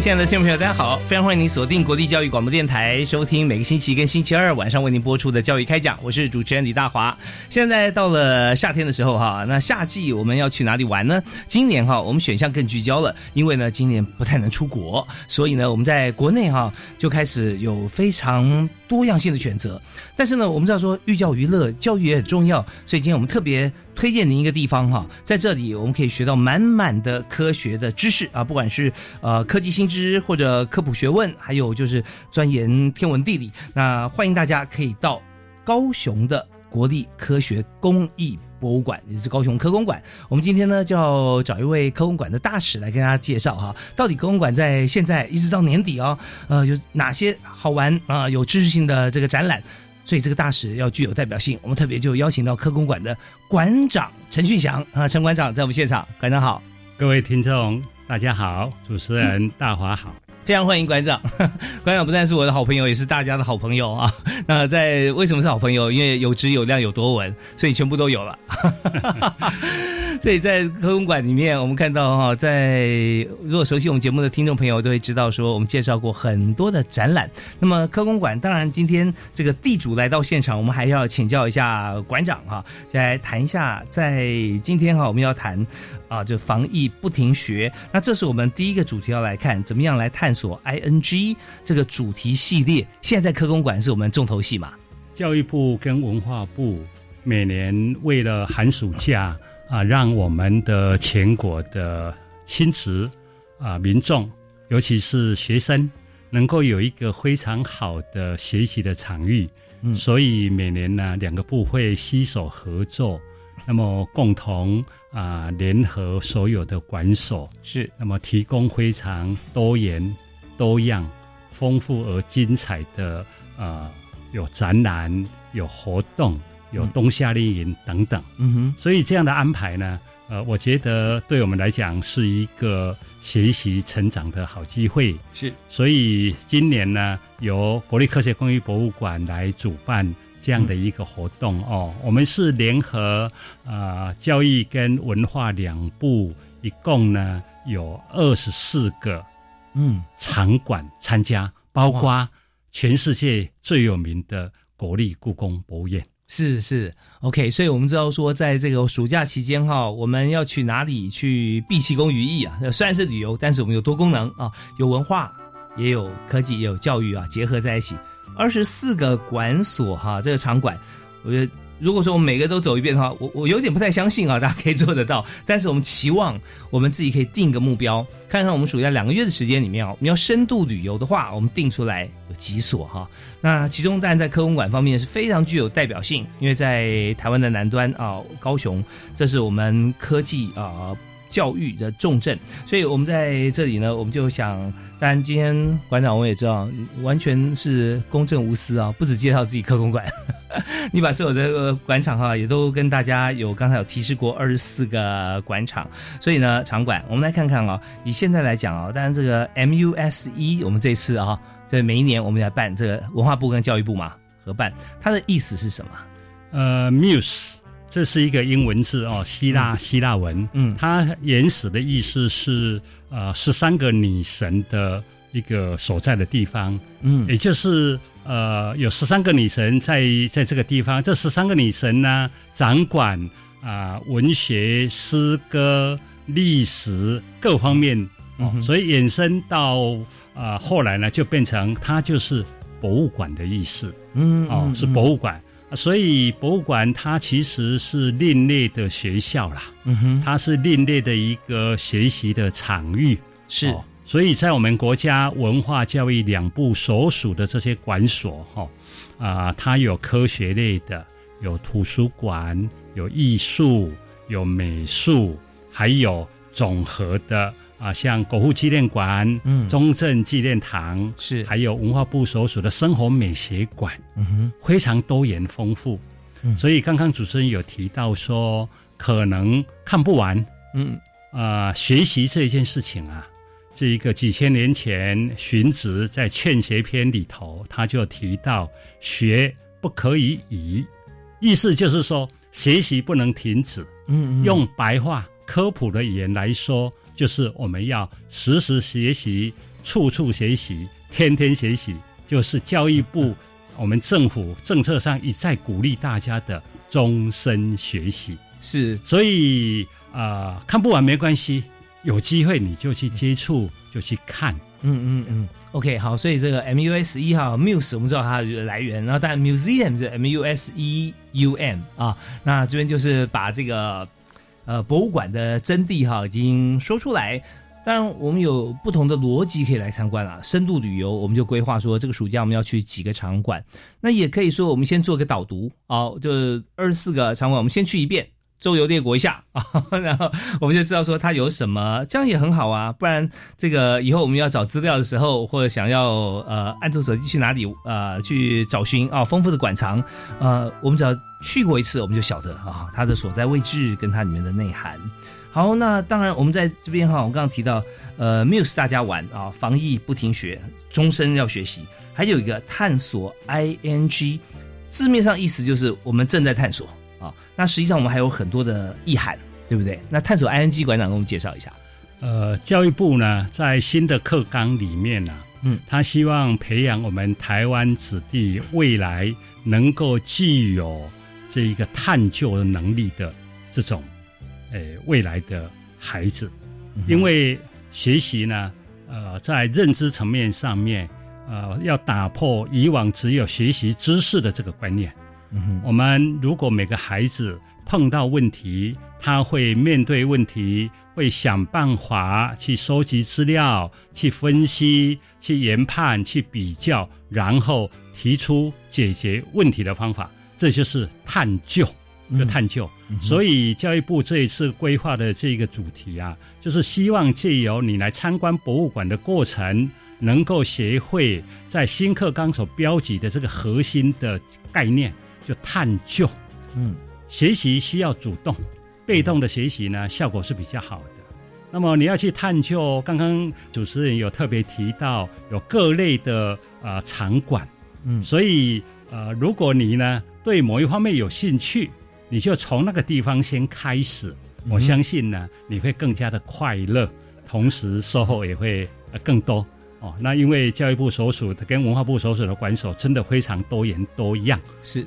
位亲爱的听众朋友，大家好！非常欢迎您锁定国立教育广播电台，收听每个星期跟星期二晚上为您播出的教育开讲。我是主持人李大华。现在到了夏天的时候哈，那夏季我们要去哪里玩呢？今年哈，我们选项更聚焦了，因为呢，今年不太能出国，所以呢，我们在国内哈就开始有非常多样性的选择。但是呢，我们知道说寓教于乐，教育也很重要，所以今天我们特别。推荐您一个地方哈，在这里我们可以学到满满的科学的知识啊，不管是呃科技新知或者科普学问，还有就是钻研天文地理。那欢迎大家可以到高雄的国立科学工艺博物馆，也是高雄科工馆。我们今天呢就要找一位科工馆的大使来跟大家介绍哈，到底科工馆在现在一直到年底哦，呃有哪些好玩啊有知识性的这个展览。所以这个大使要具有代表性，我们特别就邀请到科工馆的馆长陈俊祥啊，陈馆长在我们现场，馆长好，各位听众大家好，主持人大华好。非常欢迎馆长，馆长不但是我的好朋友，也是大家的好朋友啊。那在为什么是好朋友？因为有质有量有多文，所以全部都有了。所以在科工馆里面，我们看到哈，在如果熟悉我们节目的听众朋友都会知道，说我们介绍过很多的展览。那么科工馆，当然今天这个地主来到现场，我们还要请教一下馆长哈，来谈一下，在今天哈，我们要谈啊，就防疫不停学。那这是我们第一个主题要来看，怎么样来探索 I N G 这个主题系列。现在科工馆是我们重头戏嘛？教育部跟文化部每年为了寒暑假。啊，让我们的全国的亲子啊民众，尤其是学生，能够有一个非常好的学习的场域。嗯，所以每年呢，两个部会携手合作，那么共同啊联合所有的管所，是那么提供非常多元、多样、丰富而精彩的呃有展览、有活动。有冬夏令营等等，嗯哼，所以这样的安排呢，呃，我觉得对我们来讲是一个学习成长的好机会。是，所以今年呢，由国立科学工艺博物馆来主办这样的一个活动哦。我们是联合啊教育跟文化两部，一共呢有二十四个嗯场馆参加，包括全世界最有名的国立故宫博物院。是是，OK，所以我们知道说，在这个暑假期间哈，我们要去哪里去毕其功于艺啊？虽然是旅游，但是我们有多功能啊，有文化，也有科技，也有教育啊，结合在一起，二十四个馆所哈，这个场馆，我觉得。如果说我们每个都走一遍的话，我我有点不太相信啊，大家可以做得到。但是我们期望我们自己可以定个目标，看看我们暑假两个月的时间里面啊，我们要深度旅游的话，我们定出来有几所哈。那其中当然在科工馆方面是非常具有代表性，因为在台湾的南端啊，高雄，这是我们科技啊。教育的重镇，所以我们在这里呢，我们就想，当然今天馆长我也知道，完全是公正无私啊，不止介绍自己科工馆，你把所有的馆场哈，也都跟大家有刚才有提示过二十四个馆场，所以呢，场馆我们来看看啊，以现在来讲啊，当然这个 MUSE，我们这次啊，对每一年我们来办这个文化部跟教育部嘛合办，它的意思是什么？呃，Muse。这是一个英文字哦，希腊希腊文。嗯，它原始的意思是呃十三个女神的一个所在的地方。嗯，也就是呃有十三个女神在在这个地方。这十三个女神呢，掌管啊文学、诗歌、历史各方面，哦，所以衍生到啊后来呢，就变成它就是博物馆的意思，嗯哦，是博物馆。所以博物馆它其实是另类的学校啦，嗯哼，它是另类的一个学习的场域。是，哦所以在我们国家文化教育两部所属的这些馆所，哈、啊，它有科学类的，有图书馆，有艺术，有美术，还有总和的啊，像国父纪念馆、嗯中正纪念堂，是，还有文化部所属的生活美学馆。嗯哼，非常多元丰富。嗯所以刚刚主持人有提到说，可能看不完。嗯啊，学习这一件事情啊，这一个几千年前荀子在《劝学篇》里头，他就提到学不可以已，意思就是说学习不能停止。嗯嗯，用白话科普的语言来说，就是我们要时时学习，处处学习，天天学习，就是教育部 我们政府政策上一再鼓励大家的终身学习。是，所以啊、呃看不完没关系，有机会你就去接触，就去看。嗯嗯嗯，OK，好，所以这个 M U S E 哈 Muse 我们知道它的来源，然后但 Museum 是 M U S E U M 啊，那这边就是把这个呃博物馆的真谛哈已经说出来。当然，我们有不同的逻辑可以来参观啊。深度旅游，我们就规划说，这个暑假我们要去几个场馆。那也可以说，我们先做个导读啊，就二十四个场馆，我们先去一遍，周游列国一下啊，然后我们就知道说它有什么，这样也很好啊。不然这个以后我们要找资料的时候，或者想要呃按住手机去哪里呃去找寻啊丰富的馆藏，呃，我们只要去过一次，我们就晓得啊它的所在位置跟它里面的内涵。好，那当然我们在这边哈，我刚刚提到呃 Muse 大家玩啊，防疫不停学，终身要学习，还有一个探索 ing，字面上意思就是我们正在探索。啊，那实际上我们还有很多的意涵，对不对？那探索 ING 馆长给我们介绍一下。呃，教育部呢，在新的课纲里面呢、嗯，他希望培养我们台湾子弟未来能够具有这一个探究的能力的这种，呃，未来的孩子，因为学习呢，呃，在认知层面上面，呃，要打破以往只有学习知识的这个观念。嗯，我们如果每个孩子碰到问题，他会面对问题，会想办法去收集资料、去分析、去研判、去比较，然后提出解决问题的方法，这就是探究，就探究。所以教育部这一次规划的这个主题啊，就是希望借由你来参观博物馆的过程。能够学会在新课纲所标记的这个核心的概念，就探究。嗯，学习需要主动，被动的学习呢，效果是比较好的。那么你要去探究，刚刚主持人有特别提到有各类的呃场馆，嗯所以呃，如果你呢对某一方面有兴趣，你就从那个地方先开始，我相信呢你会更加的快乐，同时收获也会呃更多。哦，那因为教育部所属的跟文化部所属的馆所真的非常多元多样，是。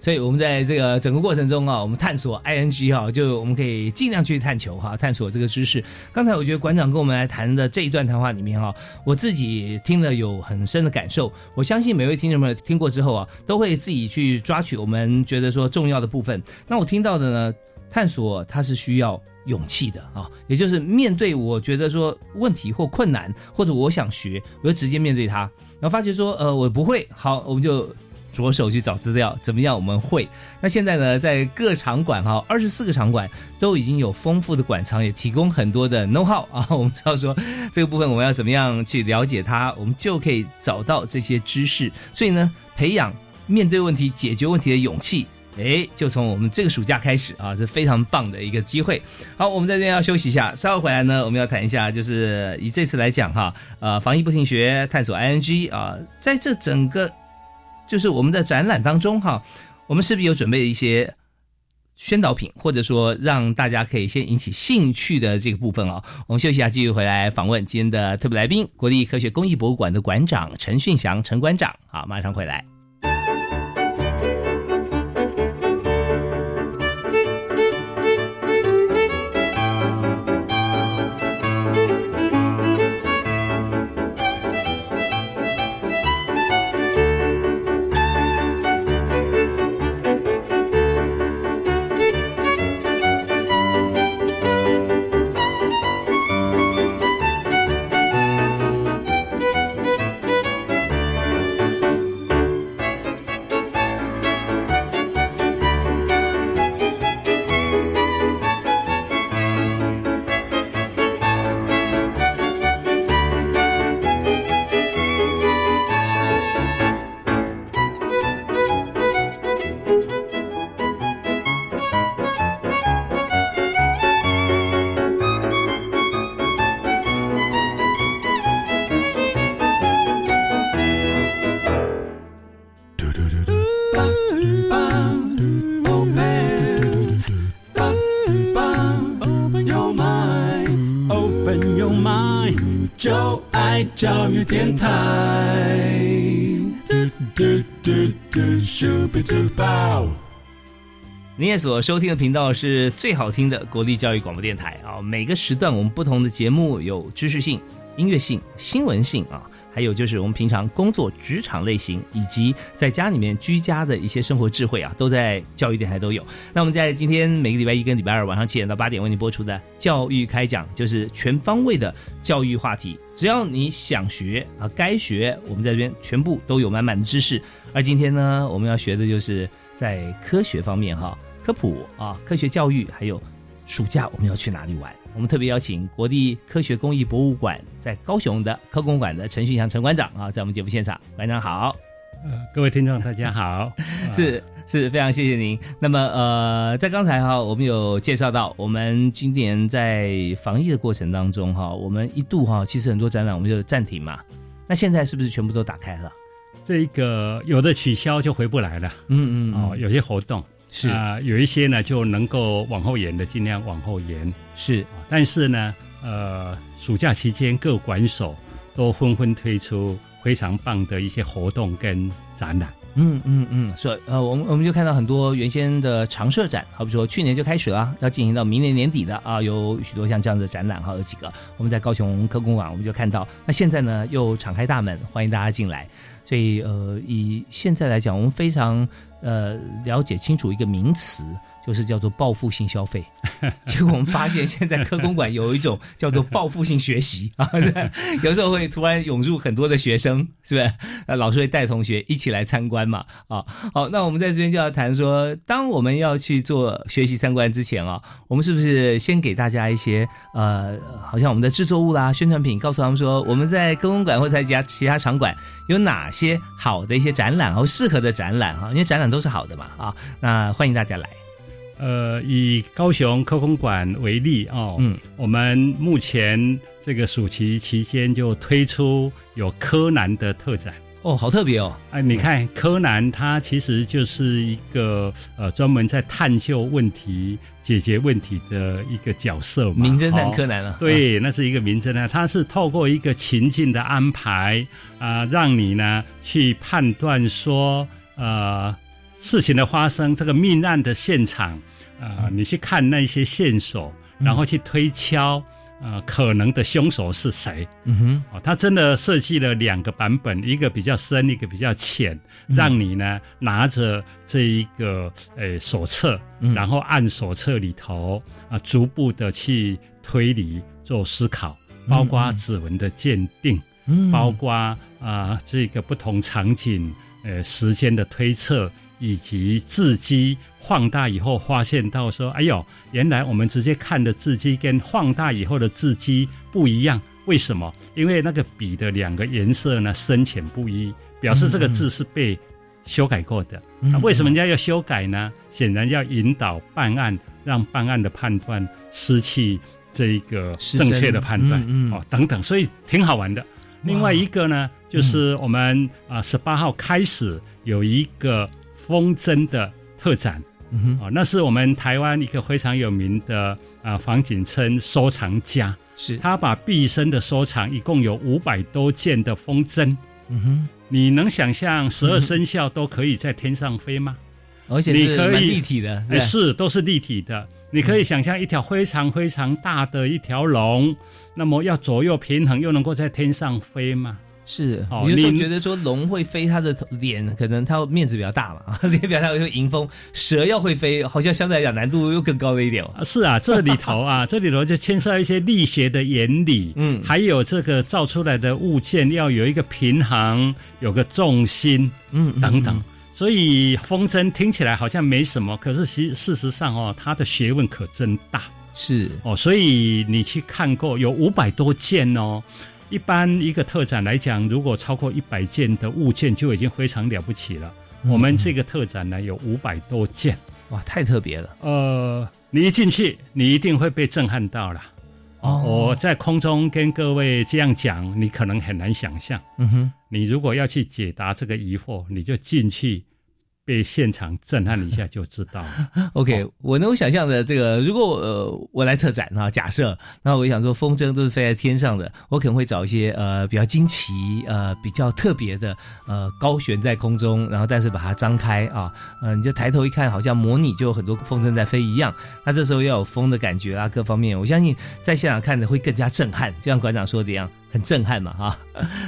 所以我们在这个整个过程中啊，我们探索 ing 哈，就我们可以尽量去探求哈，探索这个知识。刚才我觉得馆长跟我们来谈的这一段谈话里面哈，我自己听了有很深的感受。我相信每位听众们听过之后啊，都会自己去抓取我们觉得说重要的部分。那我听到的呢，探索它是需要勇气的啊，也就是面对我觉得说问题或困难，或者我想学，我就直接面对它，然后发觉说呃我不会，好我们就。着手去找资料，怎么样？我们会。那现在呢，在各场馆哈，二十四个场馆都已经有丰富的馆藏，也提供很多的 know how 啊。我们知道说这个部分我们要怎么样去了解它，我们就可以找到这些知识。所以呢，培养面对问题、解决问题的勇气，哎，就从我们这个暑假开始啊，是非常棒的一个机会。好，我们在这边要休息一下，稍后回来呢，我们要谈一下，就是以这次来讲哈，呃，防疫不停学，探索 ing 啊，在这整个。就是我们的展览当中哈，我们是不是有准备一些宣导品，或者说让大家可以先引起兴趣的这个部分哦？我们休息一下，继续回来访问今天的特别来宾——国立科学公益博物馆的馆长陈训祥陈馆长。好，马上回来。教育电台。嘟嘟嘟嘟咻比嘟爆。您也所收听的频道是最好听的国立教育广播电台啊！每个时段我们不同的节目有知识性、音乐性、新闻性啊，还有就是我们平常工作职场类型，以及在家里面居家的一些生活智慧啊，都在教育电台都有。那我们在今天每个礼拜一跟礼拜二晚上七点到八点为您播出的教育开讲，就是全方位的教育话题，只要你想学啊，该学，我们在这边全部都有满满的知识。而今天呢，我们要学的就是在科学方面哈。科普啊，科学教育，还有暑假我们要去哪里玩？我们特别邀请国立科学工艺博物馆在高雄的科工馆的陈旭祥陈馆长啊，在我们节目现场，馆长好。呃，各位听众大家好，是是非常谢谢您。那么呃，在刚才哈，我们有介绍到，我们今年在防疫的过程当中哈，我们一度哈，其实很多展览我们就暂停嘛。那现在是不是全部都打开了？这个有的取消就回不来了。嗯嗯哦，有些活动。是啊，有一些呢就能够往后延的，尽量往后延。是，但是呢，呃，暑假期间各馆所都纷纷推出非常棒的一些活动跟展览。嗯嗯嗯，所以呃，我们我们就看到很多原先的常设展，好比说去年就开始了，要进行到明年年底的啊，有许多像这样的展览哈，有几个我们在高雄科工馆我们就看到，那现在呢又敞开大门，欢迎大家进来。所以呃，以现在来讲，我们非常。呃，了解清楚一个名词，就是叫做报复性消费。结果我们发现，现在科工馆有一种叫做报复性学习 啊，有时候会突然涌入很多的学生，是不是？那老师会带同学一起来参观嘛？啊，好，那我们在这边就要谈说，当我们要去做学习参观之前啊，我们是不是先给大家一些呃，好像我们的制作物啦、宣传品，告诉他们说，我们在科工馆或者在家其他场馆有哪些好的一些展览和适合的展览啊？因为展览都是好的嘛啊，那欢迎大家来。呃，以高雄科工馆为例哦，嗯，我们目前这个暑期期间就推出有柯南的特展哦，好特别哦！哎，你看柯南，他其实就是一个呃专门在探究问题、解决问题的一个角色嘛，名侦探柯南啊，对，那是一个名侦探，他是透过一个情境的安排啊，让你呢去判断说呃事情的发生，这个命案的现场。啊，你去看那些线索，然后去推敲，呃，可能的凶手是谁？嗯哼，哦，他真的设计了两个版本，一个比较深，一个比较浅，让你呢拿着这一个呃手册，然后按手册里头啊，逐步的去推理做思考，包括指纹的鉴定，嗯。包括啊这个不同场景呃时间的推测。以及字迹放大以后，发现到说：“哎呦，原来我们直接看的字迹跟放大以后的字迹不一样。为什么？因为那个笔的两个颜色呢深浅不一，表示这个字是被修改过的。那为什么人家要修改呢？显然要引导办案，让办案的判断失去这一个正确的判断哦，等等，所以挺好玩的。另外一个呢，就是我们啊十八号开始有一个。风筝的特展，嗯哼哦，那是我们台湾一个非常有名的啊房景琛收藏家，是他把毕生的收藏，一共有五百多件的风筝。嗯哼，你能想象十二生肖都可以在天上飞吗？而且是立体的，哎，是都是立体的。你可以想象一条非常非常大的一条龙，那么要左右平衡，又能够在天上飞吗？是，你就觉得说龙会飞，它的脸可能它面子比较大嘛，脸比较大有迎风。蛇要会飞，好像相对来讲难度又更高了一点哦。是啊，这里头啊，这里头就牵涉一些力学的原理，嗯，还有这个造出来的物件要有一个平衡，有个重心，嗯，等等。所以风筝听起来好像没什么，可是其事实上哦，它的学问可真大。是哦，所以你去看过有五百多件哦。一般一个特展来讲，如果超过一百件的物件就已经非常了不起了。我们这个特展呢有五百多件，哇，太特别了。呃，你一进去，你一定会被震撼到了。哦，我在空中跟各位这样讲，你可能很难想象。嗯哼，你如果要去解答这个疑惑，你就进去被现场震撼一下就知道了。OK，我能够想象的这个，如果呃我来策展哈，假设那我想说风筝都是飞在天上的，我可能会找一些呃比较惊奇呃比较特别的呃高悬在空中，然后但是把它张开啊，呃你就抬头一看，好像模拟就有很多风筝在飞一样。那这时候要有风的感觉啊，各方面，我相信在现场看的会更加震撼，就像馆长说的一样。很震撼嘛，哈，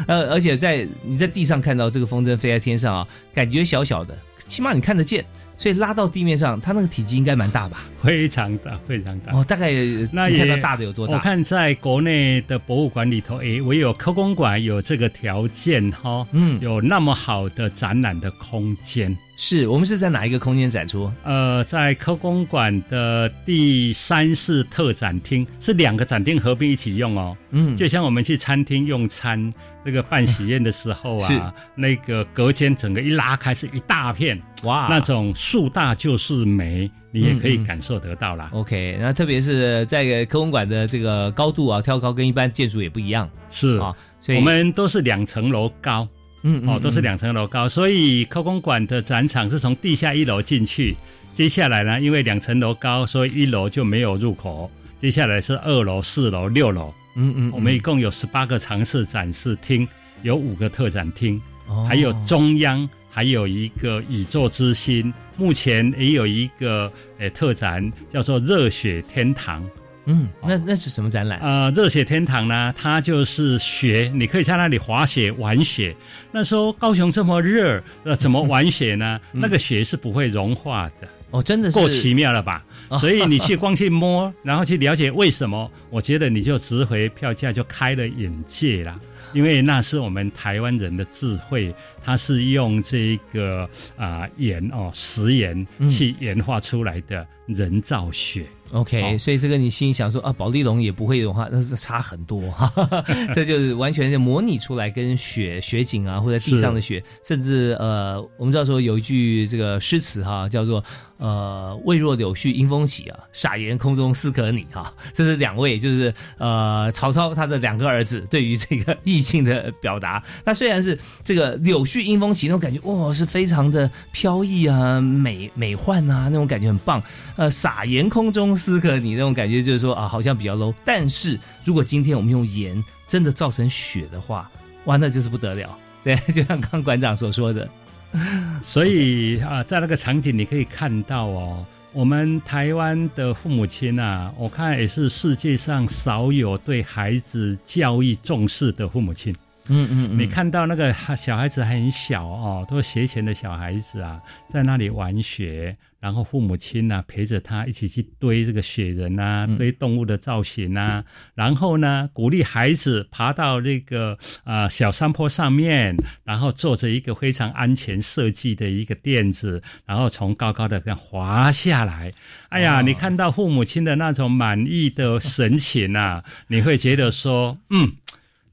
呃，而且在你在地上看到这个风筝飞在天上啊，感觉小小的，起码你看得见，所以拉到地面上，它那个体积应该蛮大吧？非常大，非常大。哦，大概那也看到大的有多大？我看在国内的博物馆里头，诶，唯有科工馆有这个条件哈、嗯，有那么好的展览的空间。是我们是在哪一个空间展出？呃，在科工馆的第三室特展厅是两个展厅合并一起用哦，嗯，就像我们去餐厅用餐，那个办喜宴的时候是。啊，那个隔间整个一拉开是一大片，哇。那种树大就是美，你也可以感受得到啦。OK，那特别是在科工馆的这个高度啊，挑高跟一般建筑也不一样。是，啊，所以。我们都是两层楼高。嗯哦，都是嗯。两层楼高，所以科工馆的展场是从地下一楼进去，接下来呢，因为两层楼高，所以一楼就没有入口，接下来是二楼、四楼、六楼，嗯嗯，我们一共有十八个常设展示厅，有五个特展厅，哦还有中央还有一个宇宙之心，目前也有一个呃特展叫做热血天堂。嗯，那那是什么展览？呃，热血天堂呢，它就是雪，你可以在那里滑雪、玩雪。那时候高雄这么热，呃，怎么玩雪呢？嗯那个雪是不会融化的，哦，真的是够奇妙了吧？哦所以你去光去摸，然后去了解为什么，我觉得你就值回票价，就开了眼界啦。因为那是我们台湾人的智慧，它是用这个啊、盐哦食盐嗯去研化出来的人造雪。OK，、哦所以这个你心里想说啊，保利龙也不会融化，那是差很多哈，这就是完全是模拟出来跟雪雪景啊，或者地上的雪，甚至呃，我们知道说有一句这个诗词哈，叫做呃“未若柳絮因风起啊，傻言空中思可拟”哈，这是两位就是呃曹操他的两个儿子对于这个意境的表达。那虽然是这个柳絮因风起那种感觉，哇、是非常的飘逸啊、美 美幻啊，那种感觉很棒。呃，撒盐空中思可拟那种感觉，就是说啊，好像比较 low。但是如果今天我们用盐真的造成雪的话，哇，那就是不得了。对，就像刚馆长所说的，所以啊，在那个场景你可以看到哦，我们台湾的父母亲啊，我看也是世界上少有对孩子教育重视的父母亲。嗯嗯你看到那个小孩子还很小哦，都是学前的小孩子啊，在那里玩雪，然后父母亲呢、陪着他一起去堆这个雪人啊，嗯堆动物的造型啊，然后呢鼓励孩子爬到这个啊、呃小山坡上面，然后坐着一个非常安全设计的一个垫子，然后从高高的这样滑下来。哎呀，哦你看到父母亲的那种满意的神情啊，你会觉得说，嗯。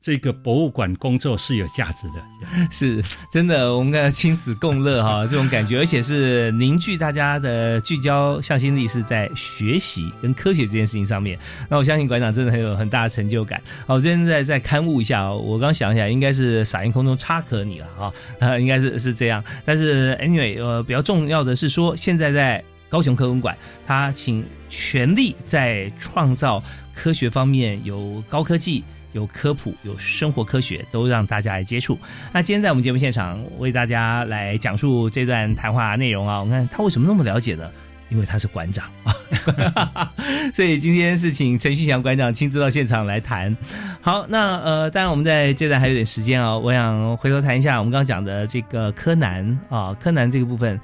这个博物馆工作是有价值的，是真的，我们看亲子共乐哈，这种感觉，而且是凝聚大家的聚焦向心力，是在学习跟科学这件事情上面。那我相信馆长真的很有很大的成就感。好，我今天再再刊物一下哦，我刚想起来，应该是撒盐空中插可你了哈，呃，应该是是这样。但是 anyway，呃，比较重要的是说，现在在高雄科文馆，他请全力在创造科学方面有高科技。有科普，有生活科学，都让大家来接触。那今天在我们节目现场为大家来讲述这段谈话内容啊，我们看他为什么那么了解呢？因为他是馆长啊，所以今天是请陈旭祥馆长亲自到现场来谈。好，那呃，当然我们在这段还有点时间啊，我想回头谈一下我们刚刚讲的这个柯南啊，柯南这个部分，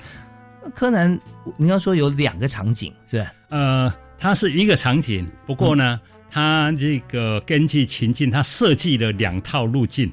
柯南您刚说有两个场景是吧？呃，它是一个场景，不过呢，它这个根据情境，他设计了两套路径。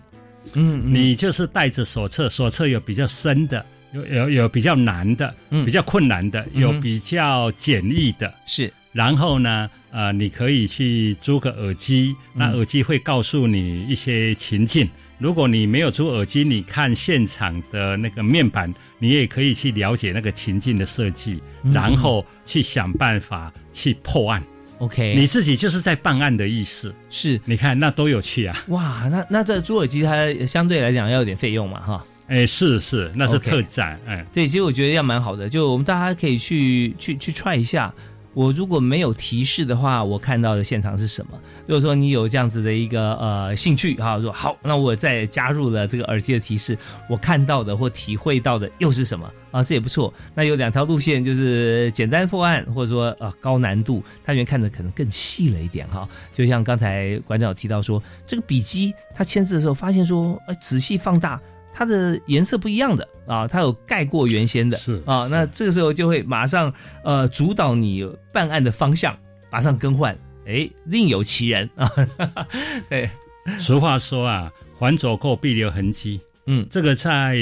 嗯，嗯你就是带着手册，手册有比较深的，有有有比较难的，嗯比较困难的，嗯有比较简易的。是然后呢，呃，你可以去租个耳机，那嗯耳机会告诉你一些情境。如果你没有租耳机，你看现场的那个面板，你也可以去了解那个情境的设计，嗯然后去想办法去破案。OK，你自己就是在办案的意思。是你看，那多有趣啊！哇，那那这租耳机它相对来讲要有点费用嘛哈。哎，是是，那是特展，哎，对，其实我觉得要蛮好的，就我们大家可以去去去 try 一下。我如果没有提示的话，我看到的现场是什么？如果说你有这样子的一个呃兴趣哈，说好，那我再加入了这个耳机的提示，我看到的或体会到的又是什么啊？这也不错。那有两条路线，就是简单破案，或者说呃高难度，它里面看的可能更细了一点哈。就像刚才馆长有提到说，这个笔记他签字的时候发现说，呃，仔细放大。它的颜色不一样的啊，它有盖过原先的，是啊，那这个时候就会马上呃主导你办案的方向，马上更换，哎，另有其人啊，对，俗话说啊，还走过必留痕迹。嗯。这个在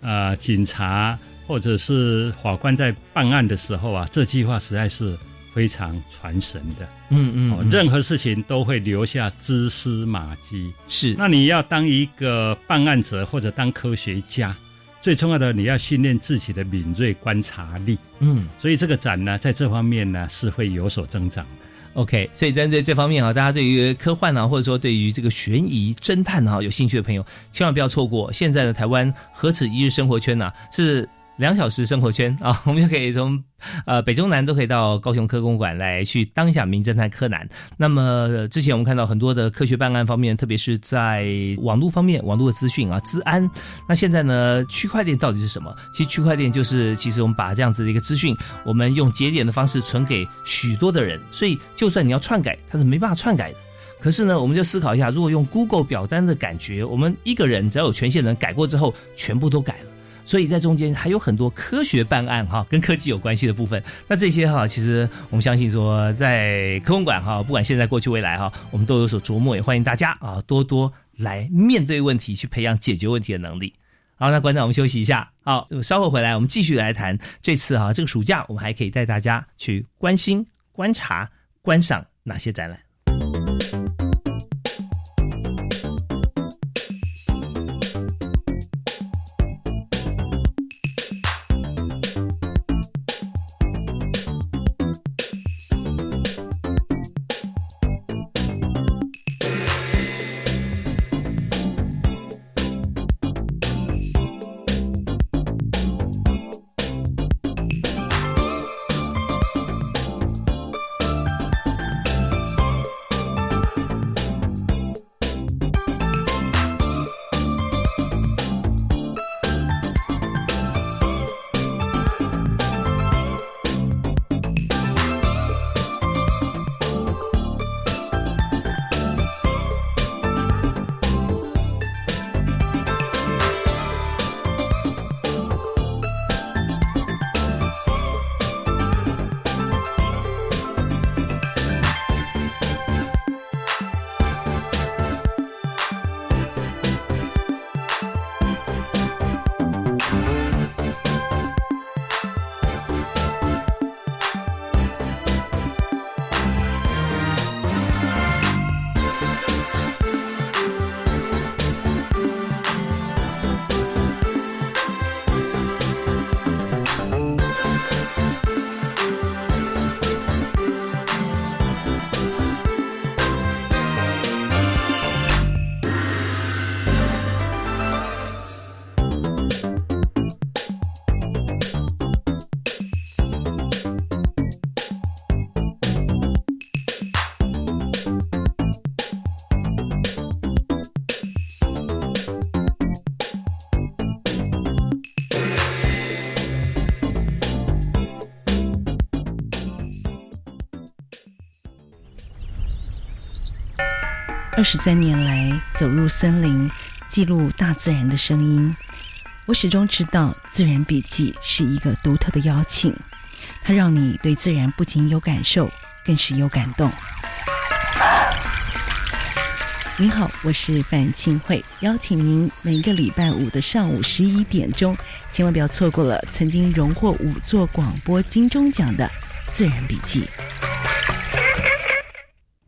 呃警察或者是法官在办案的时候啊，这句话实在是非常传神的。嗯嗯哦，任何事情都会留下蛛丝马迹。是那你要当一个办案者或者当科学家，最重要的你要训练自己的敏锐观察力。嗯所以这个展呢，在这方面呢是会有所增长的。OK，所以针对这方面啊，大家对于科幻啊，或者说对于这个悬疑侦探啊有兴趣的朋友，千万不要错过。现在的台湾何止一日生活圈啊、是两小时生活圈啊，我们就可以从呃北中南都可以到高雄科工馆来去当一下名侦探柯南。那么、之前我们看到很多的科学办案方面，特别是在网络方面，网络的资讯啊，资安。那现在呢，区块链到底是什么？其实区块链就是，其实我们把这样子的一个资讯，我们用节点的方式存给许多的人，所以就算你要篡改，它是没办法篡改的。可是呢，我们就思考一下，如果用 Google 表单的感觉，我们一个人只要有权限的人改过之后，全部都改了。所以在中间还有很多科学办案哈，跟科技有关系的部分。那这些哈，其实我们相信说，在科工馆哈，不管现在、过去、未来哈，我们都有所琢磨，也欢迎大家啊多多来面对问题，去培养解决问题的能力。好，那馆长，我们休息一下。好，稍后回来，我们继续来谈这次哈这个暑假，我们还可以带大家去关心、观察、观赏哪些展览。二十三年来，走入森林，记录大自然的声音。我始终知道，自然笔记是一个独特的邀请，它让你对自然不仅有感受，更是有感动。您好，我是范庆慧，邀请您每个礼拜五的上午十一点钟，千万不要错过了曾经荣获五座广播金钟奖的《自然笔记》。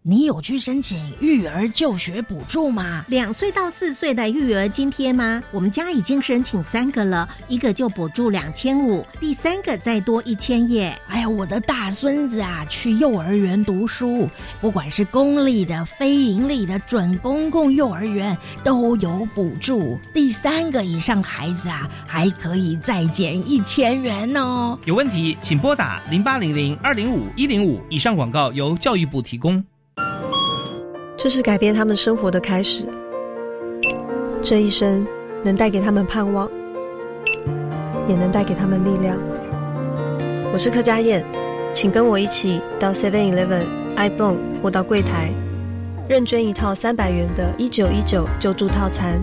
你有去申请育儿就学补助吗？两岁到四岁的育儿津贴吗？我们家已经申请三个了，一个就补助两千五，第三个再多一千耶。哎呀，我的大孙子啊，去幼儿园读书，不管是公立的、非盈利的、准公共幼儿园都有补助。第三个以上孩子啊，还可以再减一千元哦。有问题请拨打零八零零二零五一零五。以上广告由教育部提供。这是改变他们生活的开始。这一生能带给他们盼望，也能带给他们力量。我是柯佳燕，请跟我一起到 Seven Eleven、iPhone 或到柜台认捐一套三百元的“一九一九”救助套餐，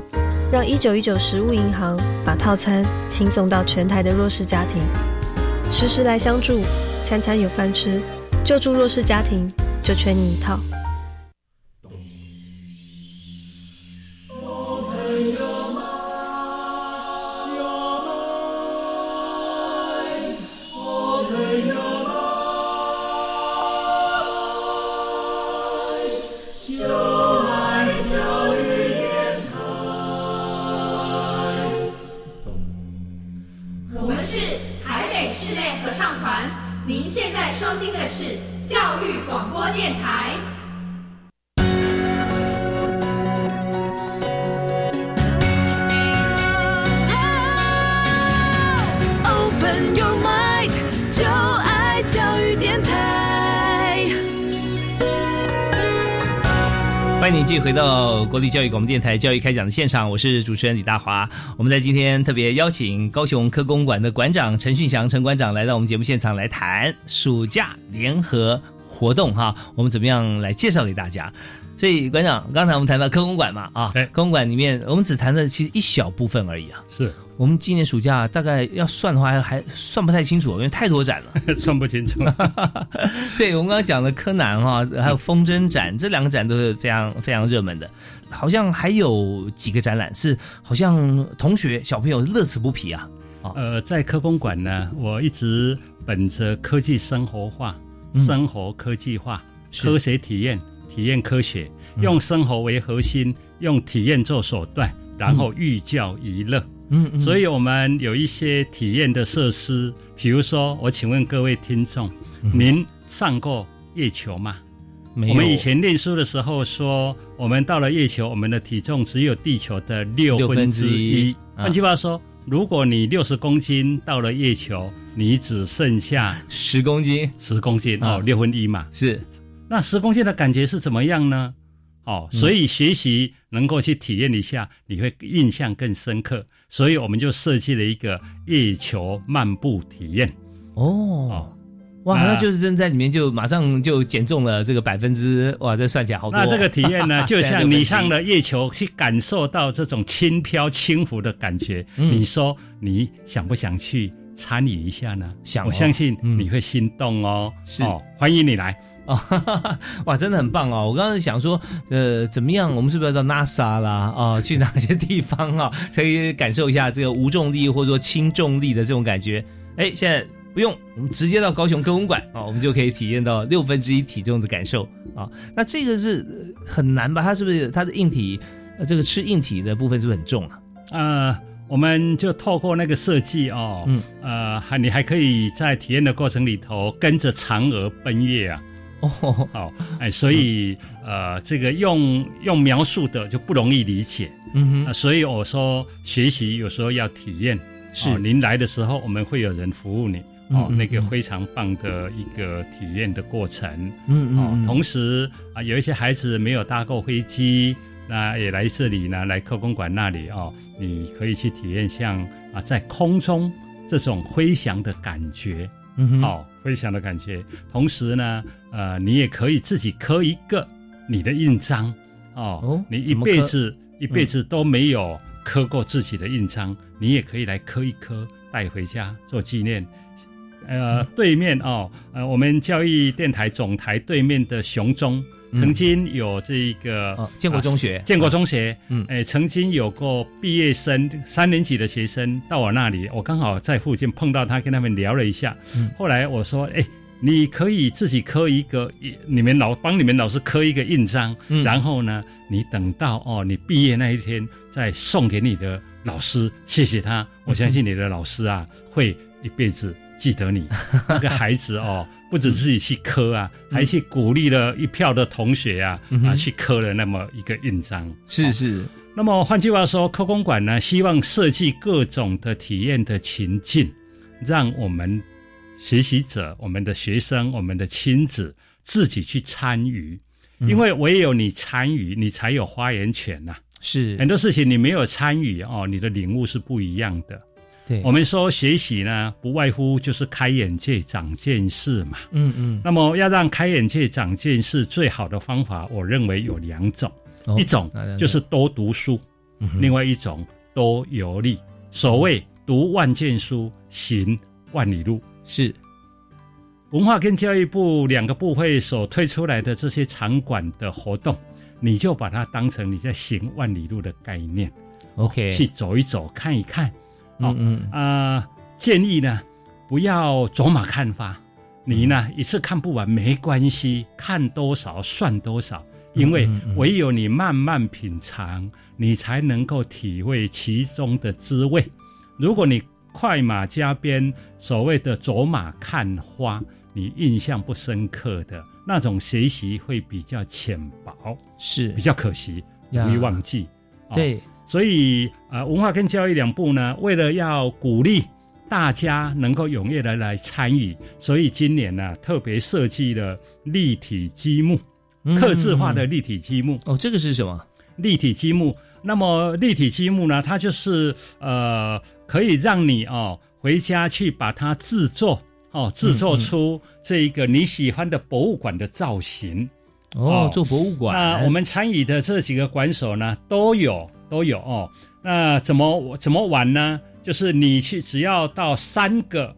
让一九一九食物银行把套餐轻送到全台的弱势家庭，时时来相助，餐餐有饭吃，救助弱势家庭就缺你一套。回到国立教育广播电台教育开讲的现场，我是主持人李大华。我们在今天特别邀请高雄科工馆的馆长陈训祥陈馆长来到我们节目现场来谈暑假联合活动哈，我们怎么样来介绍给大家？所以馆长，刚才我们谈到科工馆嘛啊，对，科工馆里面我们只谈的其实一小部分而已啊。是我们今年暑假大概要算的话，还还算不太清楚，因为太多展了，算不清楚。对我们刚刚讲的柯南哈，还有风筝展，这两个展都是非常非常热门的。好像还有几个展览是好像同学小朋友乐此不疲啊。呃，在科工馆呢，我一直本着科技生活化、生活科技化、科学体验、体验科学，用生活为核心，用体验做手段，然后寓教于乐。嗯，所以我们有一些体验的设施，比如说，我请问各位听众，您上过月球吗？没我们以前念书的时候说，我们到了月球，我们的体重只有地球的六分之一。换句话说，如果你六十公斤到了月球，你只剩下十公斤，十公斤哦，六分一嘛。是，那十公斤的感觉是怎么样呢？哦，所以学习能够去体验一下，你会印象更深刻。所以我们就设计了一个月球漫步体验。哦，哇，那就是真在里面就马上就减重了这个百分之哇，这算起来好多。那这个体验呢，就像你上了月球去感受到这种轻飘轻浮的感觉。你说你想不想去参与一下呢？想，我相信你会心动哦。是，欢迎你来。哦，哇，真的很棒哦！我刚刚想说，呃，怎么样？我们是不是要到 NASA 啦？啊，去哪些地方啊？可以感受一下这个无重力或者说轻重力的这种感觉？哎，现在不用，我们直接到高雄科工馆啊，我们就可以体验到六分之一体重的感受啊。那这个是很难吧？它是不是它的硬体？呃，这个吃硬体的部分是不是很重啊？呃，我们就透过那个设计哦，嗯，呃，还你还可以在体验的过程里头跟着嫦娥奔月啊。哦，好，哎，所以呃，这个用用描述的就不容易理解，嗯哼，所以我说学习有时候要体验，是您来的时候，我们会有人服务你，哦，那个非常棒的一个体验的过程，嗯嗯，同时啊，有一些孩子没有搭过飞机，那也来这里呢，来科公馆那里哦，你可以去体验像啊在空中这种飞翔的感觉。嗯好，飞翔的感觉。同时呢，呃，你也可以自己刻一个你的印章哦。你一辈子一辈子都没有刻过自己的印章，你也可以来刻一刻带回家做纪念。呃，对面哦，呃，我们教育电台总台对面的雄中。曾经有这个建国中学，建国中学，嗯，哎，曾经有过毕业生三年级的学生到我那里，我刚好在附近碰到他，跟他们聊了一下。后来我说，哎，你可以自己刻一个，你们老帮你们老师刻一个印章，嗯然后呢，你等到哦，你毕业那一天再送给你的老师，谢谢他。我相信你的老师啊，会一辈子记得你。那个孩子哦，不止自己去刻啊，还去鼓励了一票的同学啊，嗯啊，去刻了那么一个印章。是是，那么换句话说，科公馆呢，希望设计各种的体验的情境，让我们学习者、我们的学生、我们的亲子自己去参与，因为唯有你参与，你才有发言权呐、是。很多事情你没有参与哦，你的领悟是不一样的。对，我们说学习呢，不外乎就是开眼界、长见识嘛。嗯嗯，那么要让开眼界、长见识，最好的方法，我认为有两种。哦一种就是多读书，嗯另外一种多游历。所谓读万卷书，行万里路。是文化跟教育部两个部会所推出来的这些场馆的活动，你就把它当成你在行万里路的概念 OK，去走一走、看一看。哦嗯嗯。啊、建议呢不要走马看花，你呢嗯一次看不完没关系，看多少算多少，因为唯有你慢慢品尝，你才能够体会其中的滋味。如果你快马加鞭，所谓的走马看花，你印象不深刻的那种学习会比较浅薄，是。比较可惜，容易忘记。哦对，所以啊、呃文化跟教育两部呢，为了要鼓励大家能够踊跃的来参与，所以今年呢特别设计了立体积木，嗯刻字化的立体积木。哦，这个是什么？立体积木，那么立体积木呢，它就是呃可以让你哦回家去把它制作哦制作出这一个你喜欢的博物馆的造型。哦，做博物馆。那我们参与的这几个馆所呢，都有都有哦。那怎么怎么玩呢？就是你去只要到三个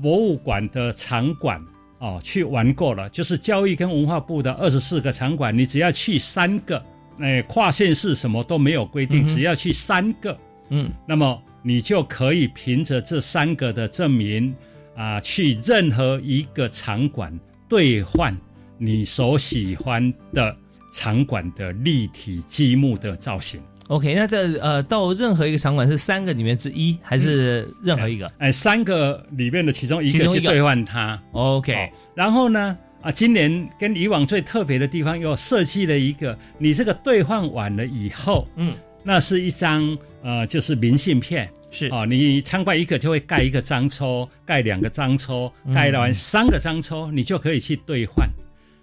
博物馆的场馆哦去玩过了，就是教育跟文化部的二十四个场馆，你只要去三个，哎，跨县市什么都没有规定，嗯只要去三个，嗯那么你就可以凭着这三个的证明啊，去任何一个场馆兑换你所喜欢的场馆的立体积木的造型。，OK，那这呃，到任何一个场馆是三个里面之一，还是任何一个哎，三个里面的其中一个个去兑换它。？OK，哦然后呢，啊，今年跟以往最特别的地方，又设计了一个，你这个兑换完了以后，嗯，那是一张呃，就是明信片。是哦，你参观一个就会盖一个章抽，盖两个章抽，嗯盖完三个章抽，你就可以去兑换。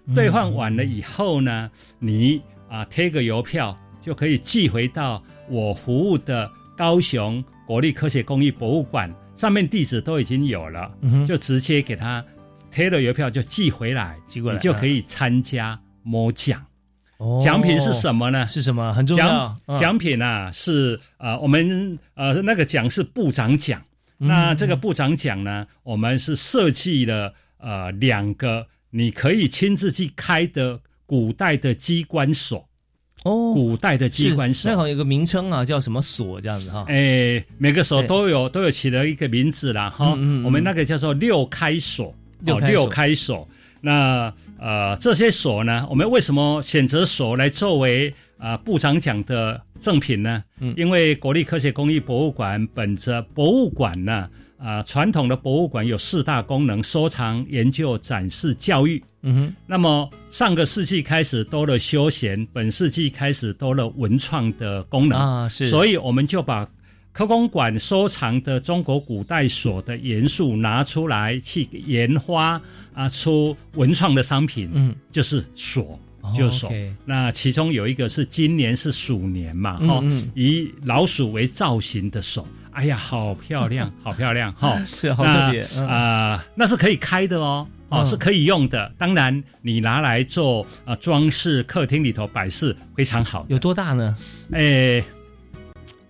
嗯兑换完了以后呢，你啊贴个邮票就可以寄回到我服务的高雄国立科学工艺博物馆，上面地址都已经有了，嗯就直接给他贴了邮票就寄回来，寄过来你就可以参加摸奖。哦奖品是什么呢？是什么？很重要奖。品啊是呃我们呃那个奖是部长奖。嗯那这个部长奖呢，我们是设计了呃两个你可以亲自去开的古代的机关锁，哦，古代的机关锁。是那好像有个名称啊，叫什么锁这样子哈。哎，每个锁都有都有起了一个名字啦，哈、嗯嗯嗯我们那个叫做六开锁，六开锁哦、六开锁。那呃，这些锁呢，我们为什么选择锁来作为啊、呃部长奖的赠品呢？嗯因为国立科学工艺博物馆本着博物馆呢，啊、传统的博物馆有四大功能：收藏、研究、展示、教育。嗯哼，那么上个世纪开始多了休闲，本世纪开始多了文创的功能。啊是。所以我们就把科工馆收藏的中国古代锁的元素拿出来，去研发啊出文创的商品，嗯，就是锁。哦就是锁那其中有一个是今年是鼠年嘛，哈、嗯嗯。以老鼠为造型的锁，哎呀，好漂亮，好漂亮哈！是好那特别嗯啊、那是可以开的哦，哦、嗯是可以用的。当然，你拿来做啊、装饰，客厅里头摆饰非常好。有多大呢？哎，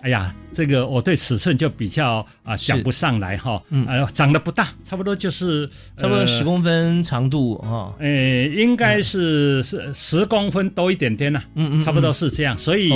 哎呀，这个我对尺寸就比较啊讲不上来哈，嗯，呃，长得不大，差不多就是差不多十公分长度哈，呃，应该是是十公分多一点点呐，嗯嗯，差不多是这样，所以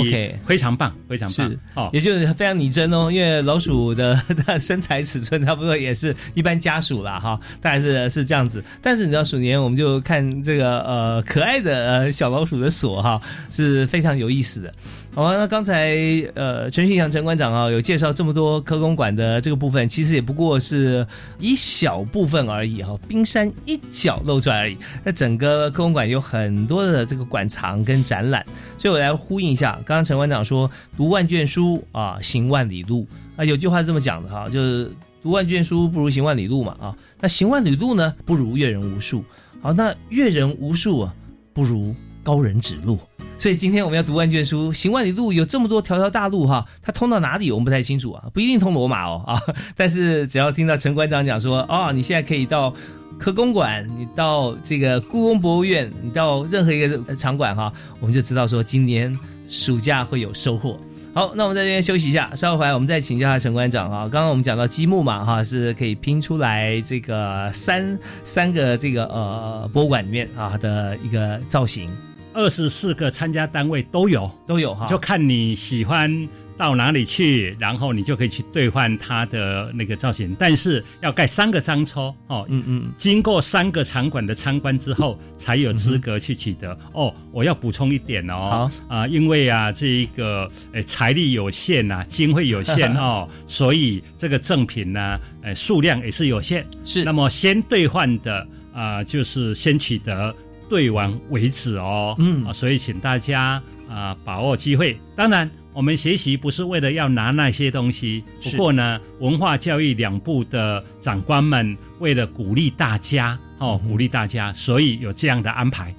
非常棒，非常棒，哦，也就是非常拟真哦，因为老鼠的 身材尺寸差不多也是一般家鼠啦哈，大概是是这样子，但是你知道鼠年我们就看这个呃可爱的呃小老鼠的锁哈是非常有意思的。好，那刚才呃陈训祥陈馆长啊有介绍这么多科工馆的这个部分，其实也不过是一小部分而已哈，冰山一角露出来而已。那整个科工馆有很多的这个馆藏跟展览，所以我来呼应一下，刚刚陈馆长说读万卷书啊，行万里路啊，有句话是这么讲的哈，就是读万卷书不如行万里路嘛啊，那行万里路呢不如阅人无数，好，那阅人无数啊不如高人指路。所以今天我们要读万卷书，行万里路，有这么多条条大路哈，它通到哪里我们不太清楚啊，不一定通罗马哦 啊。但是只要听到陈馆长讲说，哦，你现在可以到科公馆，你到这个故宫博物院，你到任何一个场馆哈，我们就知道说今年暑假会有收获。好，那我们在这边休息一下，稍后回来我们再请教一下陈馆长啊。刚刚我们讲到积木嘛哈，是可以拼出来这个三三个这个呃博物馆里面啊的一个造型。二十四个参加单位都有，都有哈，就看你喜欢到哪里去，然后你就可以去兑换它的那个造型。但是要盖三个章抽哦，嗯嗯，经过三个场馆的参观之后，才有资格去取得。哦，我要补充一点哦，啊，因为啊，这一个诶财力有限呐，经费有限 哦，所以这个赠品呢，诶数量也是有限。是，那么先兑换的啊，就是先取得。对完为止哦，嗯啊，所以请大家啊把握机会。当然，我们学习不是为了要拿那些东西，不过呢，文化教育两部的长官们为了鼓励大家哦，鼓励大家，所以有这样的安排。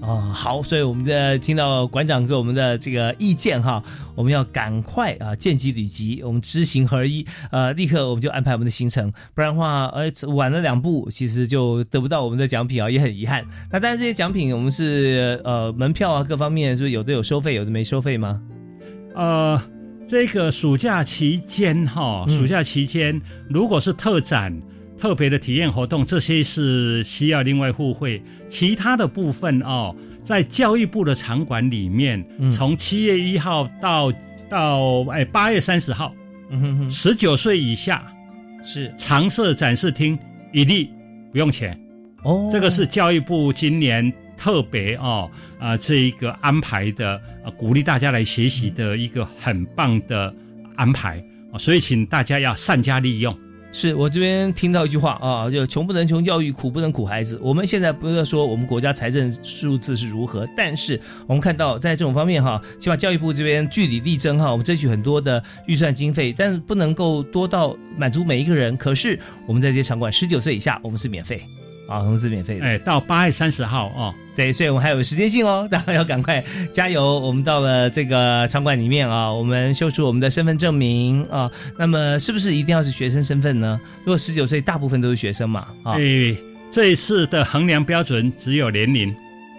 哦，好，所以我们的听到馆长给我们的这个意见哈，我们要赶快啊，见机履机，我们知行合一，呃，立刻我们就安排我们的行程，不然的话，呃，晚了两步，其实就得不到我们的奖品啊，也很遗憾。那但是这些奖品，我们是呃门票啊，各方面是不是有的有收费，有的没收费吗？呃，这个暑假期间哈，暑假期间如果是特展。特别的体验活动，这些是需要另外付费。其他的部分哦，在教育部的场馆里面，从七月一号到到哎八月三十号，十九岁以下是常设展示厅一例不用钱哦。这个是教育部今年特别哦啊这一个安排的，鼓励大家来学习的一个很棒的安排啊，所以请大家要善加利用。是我这边听到一句话啊，就穷不能穷教育，苦不能苦孩子。我们现在不要说我们国家财政数字是如何，但是我们看到在这种方面哈，起码教育部这边据理力争哈，我们争取很多的预算经费，但是不能够多到满足每一个人。可是我们在这些场馆，十九岁以下我们是免费。啊，我们是免费的，哎，到八月三十号哦，对，所以我们还有时间性哦，大家要赶快加油。我们到了这个场馆里面啊，我们秀出我们的身份证明啊，那么是不是一定要是学生身份呢？如果十九岁，大部分都是学生嘛，啊，对，这一次的衡量标准只有年龄。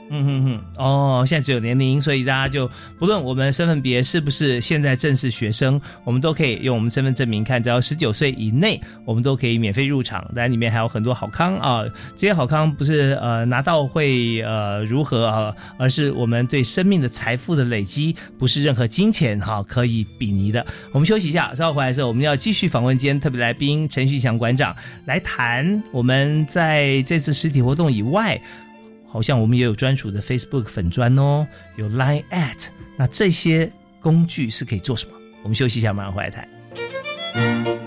嗯哼哼，哦，现在只有年龄，所以大家就不论我们身份别是不是现在正是学生，我们都可以用我们身份证明看，只要十九岁以内，我们都可以免费入场。当然里面还有很多好康啊，这些好康不是呃拿到会呃如何啊，而是我们对生命的财富的累积，不是任何金钱哈可以比拟的。我们休息一下，稍后回来的时候，我们要继续访问今天特别来宾陈旭祥馆长来谈我们在这次实体活动以外。好像我们也有专属的 Facebook 粉砖哦，有 Line at，那这些工具是可以做什么？我们休息一下，马上回来谈。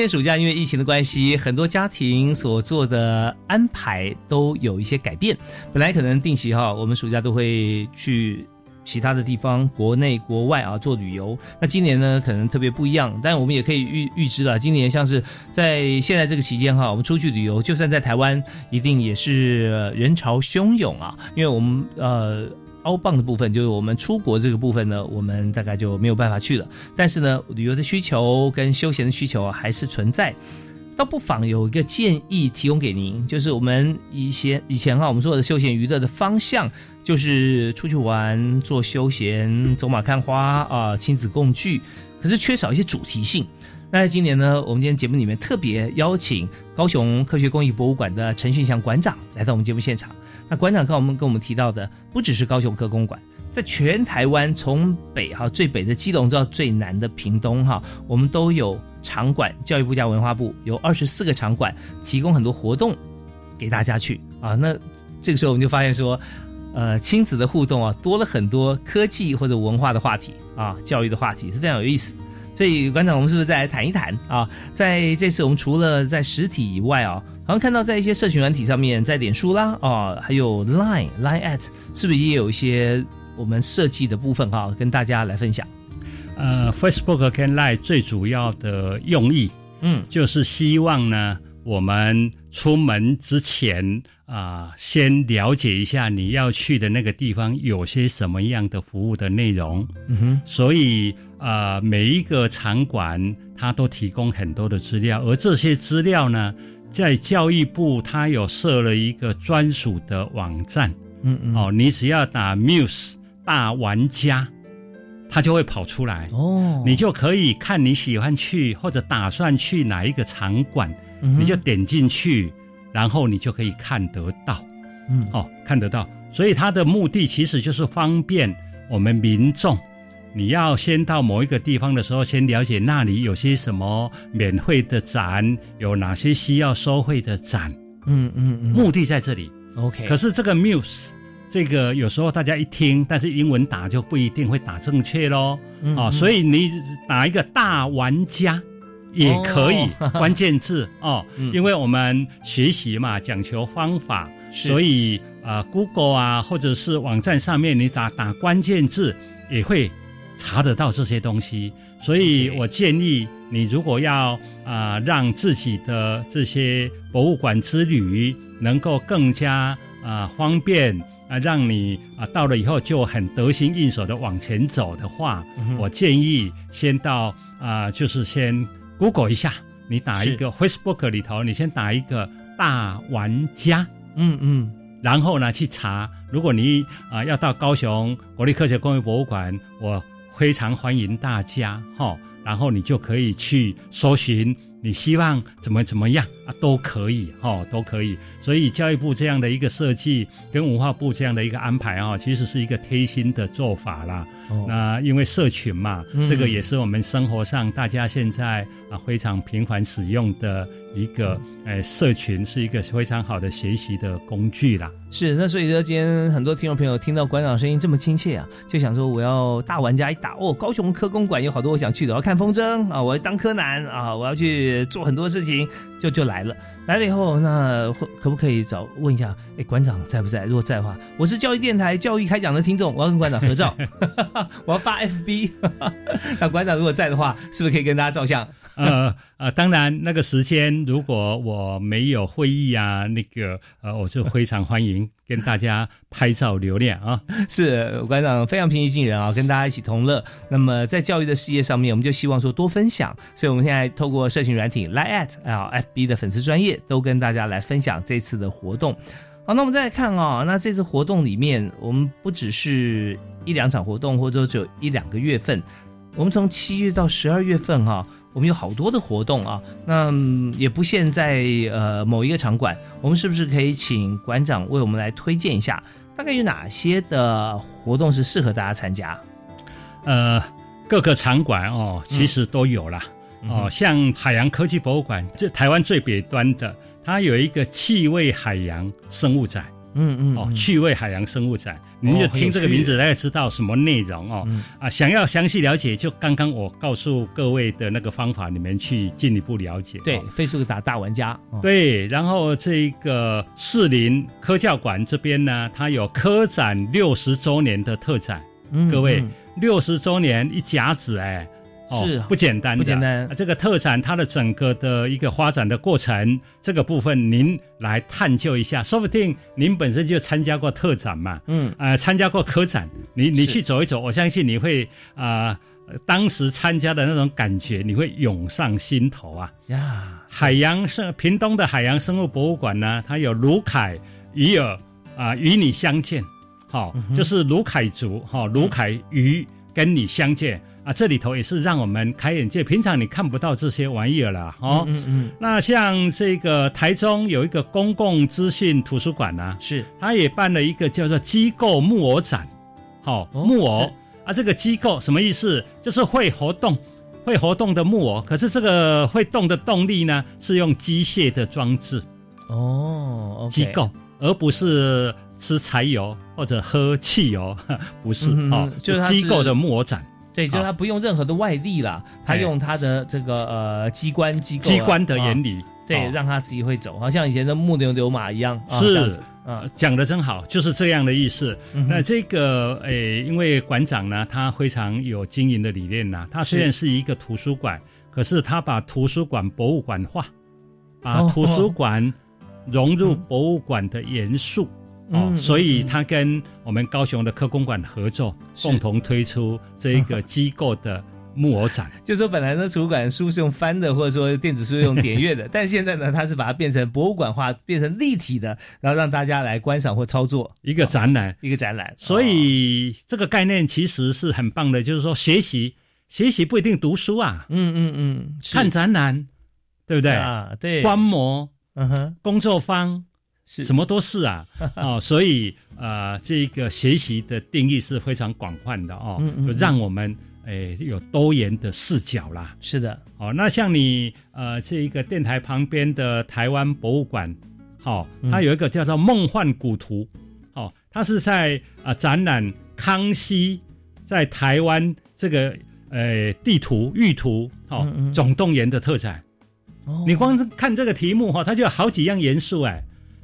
今年暑假因为疫情的关系，很多家庭所做的安排都有一些改变。本来可能定期哈，我们暑假都会去其他的地方，国内国外啊做旅游。那今年呢，可能特别不一样，但我们也可以预预知了，今年像是在现在这个期间哈，我们出去旅游，就算在台湾，一定也是人潮汹涌啊，因为我们呃。凹棒的部分就是我们出国这个部分呢，我们大概就没有办法去了。但是呢，旅游的需求跟休闲的需求还是存在。倒不妨有一个建议提供给您，就是我们一些以前哈，我们做的休闲娱乐的方向就是出去玩、做休闲、走马看花啊、亲子共聚，可是缺少一些主题性。那在今年呢，我们今天节目里面特别邀请高雄科学工艺博物馆的陈训祥馆长来到我们节目现场。那馆长跟我们跟我们提到的，不只是高雄科工馆，在全台湾从北哈最北的基隆到最南的屏东哈，我们都有场馆，教育部加文化部有二十四个场馆，提供很多活动给大家去啊。那这个时候我们就发现说，呃，亲子的互动啊，多了很多科技或者文化的话题啊，教育的话题是非常有意思。所以馆长，我们是不是再来谈一谈啊？在这次我们除了在实体以外啊。好像看到在一些社群软体上面，在脸书啦，哦，还有 Line Line at，是不是也有一些我们设计的部分哈，跟大家来分享？呃，Facebook 跟 Line 最主要的用意，嗯，就是希望呢，我们出门之前啊，先了解一下你要去的那个地方有些什么样的服务的内容。嗯哼，所以啊，每一个场馆它都提供很多的资料，而这些资料呢。在教育部，它有设了一个专属的网站，嗯嗯，哦，你只要打 Muse 大玩家，它就会跑出来。哦，你就可以看你喜欢去或者打算去哪一个场馆，你就点进去，然后你就可以看得到，嗯，哦，看得到，所以它的目的其实就是方便我们民众。你要先到某一个地方的时候，先了解那里有些什么免费的展，有哪些需要收费的展。嗯嗯嗯，目的在这里。OK。可是这个 Muse，这个有时候大家一听，但是英文打就不一定会打正确喽。啊，所以你打一个大玩家也可以，关键字哦，因为我们学习嘛讲求方法，所以啊，Google 啊或者是网站上面你打打关键字也会。查得到这些东西，所以我建议你，如果要啊让自己的这些博物馆之旅能够更加啊方便啊，让你啊到了以后就很得心应手的往前走的话，我建议先到啊，就是先 Google 一下，你打一个 Facebook 里头，你先打一个大玩家，嗯嗯，然后呢去查，如果你啊要到高雄国立科学工艺博物馆，我。非常欢迎大家哈，然后你就可以去搜寻你希望怎么怎么样啊，都可以哈，都可以。所以教育部这样的一个设计，跟文化部这样的一个安排啊，其实是一个贴心的做法啦。那因为社群嘛，这个也是我们生活上大家现在啊非常频繁使用的。一个诶，社群是一个非常好的学习的工具啦。是，那所以说今天很多听众朋友听到馆长声音这么亲切啊，就想说我要大玩家一打哦，高雄科工馆有好多我想去的，我要看风筝啊，我要当柯南啊，我要去做很多事情，就就来了。来了以后，那可不可以找问一下？哎，馆长在不在？如果在的话，我是教育电台教育开讲的听众，我要跟馆长合照，我要发 FB。那馆长如果在的话，是不是可以跟大家照相？呃呃，当然，那个时间如果我没有会议啊，那个呃，我就非常欢迎跟大家拍照留念啊。是馆长非常平易近人啊，跟大家一起同乐。那么在教育的事业上面，我们就希望说多分享，所以我们现在透过社群软体 Line at 啊 FB 的粉丝专业，都跟大家来分享这次的活动。好，那我们再来看啊，那这次活动里面，我们不只是一两场活动，或者只有一两个月份，我们从七月到十二月份哈。我们有好多的活动啊，那也不限在呃某一个场馆，我们是不是可以请馆长为我们来推荐一下，大概有哪些的活动是适合大家参加？呃，各个场馆哦，其实都有啦。哦，像海洋科技博物馆，这台湾最北端的，它有一个气味海洋生物展，嗯嗯，哦，趣味海洋生物展，您就听这个名字大概知道什么内容哦。嗯啊，想要详细了解，就刚刚我告诉各位的那个方法，你们去进一步了解。对哦，Facebook 打大玩家，哦，对，然后这个士林科教馆这边呢，它有科展六十周年的特展，嗯各位嗯六十周年一甲子哎。哦是。不简单的，不简单。啊这个特展它的整个的一个发展的过程，这个部分您来探究一下，说不定您本身就参加过特展嘛，嗯，呃，参加过科展，你你去走一走，我相信你会啊、呃当时参加的那种感觉，你会涌上心头啊。呀，海洋生屏东的海洋生物博物馆呢，它有卢凯鱼儿啊、与你相见，好、嗯就是卢凯族哈、卢凯鱼跟你相见啊，这里头也是让我们开眼界，平常你看不到这些玩意儿了哦。嗯嗯那像这个台中有一个公共资讯图书馆呢、嗯，是。他也办了一个叫做机构木偶展，好、哦。木偶。啊，这个机构什么意思？就是会活动、会活动的木偶，可是这个会动的动力呢，是用机械的装置。哦机构，而不是吃柴油或者喝汽油，不是嗯哦，就是机构的木偶展，对，就是他不用任何的外力啦，它哎用他的这个呃机关机构啊机关的原理，理，对，哦让他自己会走，好像以前的木牛流马一样，啊是这样子啊，讲的真好，就是这样的意思。嗯那这个诶，因为馆长呢，他非常有经营的理念呐。他虽然是一个图书馆，可是他把图书馆博物馆化，把哦图书馆融入博物馆的元素。哦，嗯所以嗯他跟我们高雄的科公馆合作，共同推出这一个机构的木偶展。就说本来呢，图书馆书是用翻的，或者说电子书用点阅的，但现在呢，它是把它变成博物馆化，变成立体的，然后让大家来观赏或操作。一个展览，一个展览。所以这个概念其实是很棒的，就是说学习学习不一定读书啊，嗯嗯嗯，看展览，对不对？啊，对，观摩、嗯哼，工作坊，是什么都是啊。哦，所以呃，这个学习的定义是非常广泛的哦，嗯嗯就让我们诶有多元的视角啦。是的，哦，那像你呃这一个电台旁边的台湾博物馆，好、嗯它有一个叫做梦幻古图，哦，它是在啊、呃展览康熙在台湾这个呃地图玉图哦总动员的特展。哦你光是看这个题目哈、它就有好几样元素哎，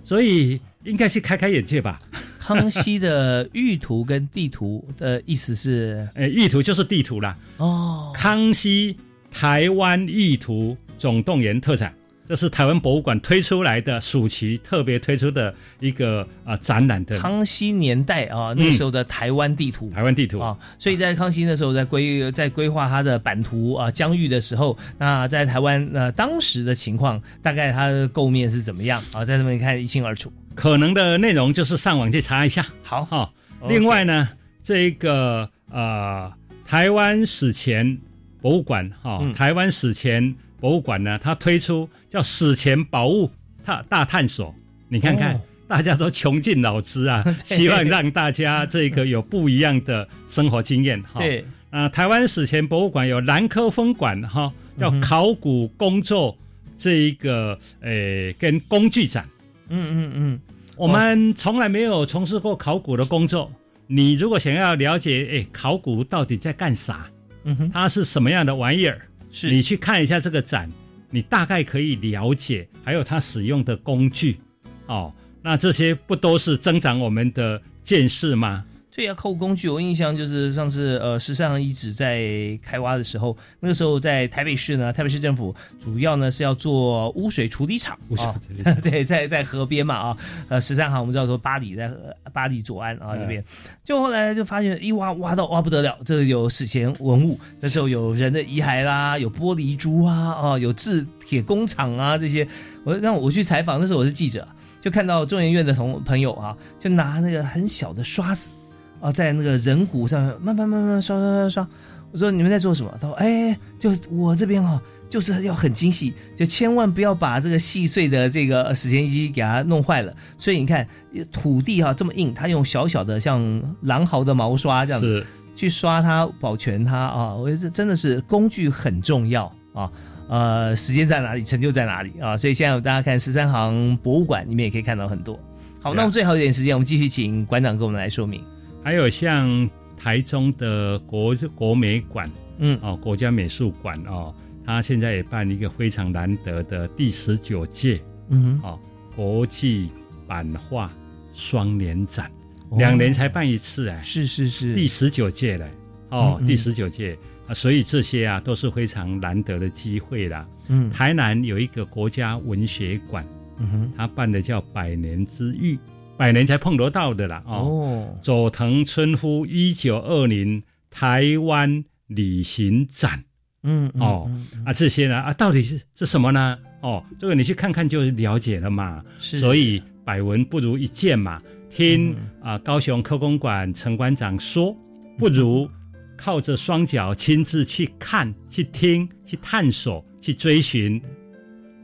所以应该是开开眼界吧。康熙的玉图跟地图的意思是？呃，玉图就是地图啦，哦，康熙台湾玉图总动员特展，这是台湾博物馆推出来的暑期特别推出的一个啊、展览的康熙年代啊，那时候的台湾地图。台湾地图。啊，所以在康熙那时候在规在规划它的版图啊疆域的时候，那在台湾呃当时的情况，大概它的构面是怎么样啊，在这边看一清二楚。可能的内容就是上网去查一下。好，哈、OK 另外呢，这个呃台湾史前博物馆哈、嗯台湾史前博物馆呢，它推出叫史前宝物大大探索。你看看，哦大家都穷尽脑汁啊，希望让大家这个有不一样的生活经验哈。对，啊、台湾史前博物馆有南科分馆哈，叫考古工作这一个呃跟工具展。嗯嗯嗯，我们从来没有从事过考古的工作。你如果想要了解，哎，考古到底在干啥？嗯哼，它是什么样的玩意儿？是你去看一下这个展，你大概可以了解，还有它使用的工具。哦，那这些不都是增长我们的见识吗？对呀，考古工具，我印象就是上次呃石上遗址在开挖的时候，那个时候在台北市呢，台北市政府主要呢是要做污水处理厂。啊 对，在在河边嘛啊，呃十三行我们知道说巴黎在河巴黎左岸啊这边，就后来就发现一挖挖到挖不得了，这有史前文物，那时候有人的遗骸啦，有玻璃珠啊，啊有制铁工厂啊这些，我让我去采访，那时候我是记者，就看到中研院的同朋友啊，就拿那个很小的刷子。啊，在那个人骨上慢慢慢慢刷刷刷刷。我说你们在做什么？他说：哎，就我这边哈、就是要很精细，就千万不要把这个细碎的这个史前机给它弄坏了。所以你看土地哈、这么硬，他用小小的像狼毫的毛刷这样子去刷它，保全它啊。我觉得这真的是工具很重要啊。呃，时间在哪里，成就在哪里啊？所以现在大家看十三行博物馆里面也可以看到很多。好，那我们最后一点时间，我们继续请馆长给我们来说明。还有像台中的国国美馆，嗯，哦，国家美术馆哦，它现在也办一个非常难得的第十九届，嗯哦，国际版画双年展，哦。两年才办一次哎，是是是，第十九届嘞，哦，嗯嗯。第十九届啊，所以这些啊都是非常难得的机会啦。嗯。台南有一个国家文学馆，嗯哼，它办的叫百年之遇，百年才碰得到的啦。哦，哦，佐藤春夫一九二零台湾旅行展嗯嗯哦啊，这些呢啊，到底是是什么呢？哦，这个你去看看就了解了嘛。是所以百闻不如一见嘛。听嗯啊、高雄科公馆陈馆长说，不如靠着双脚亲自去看、去听、去探索、去追寻。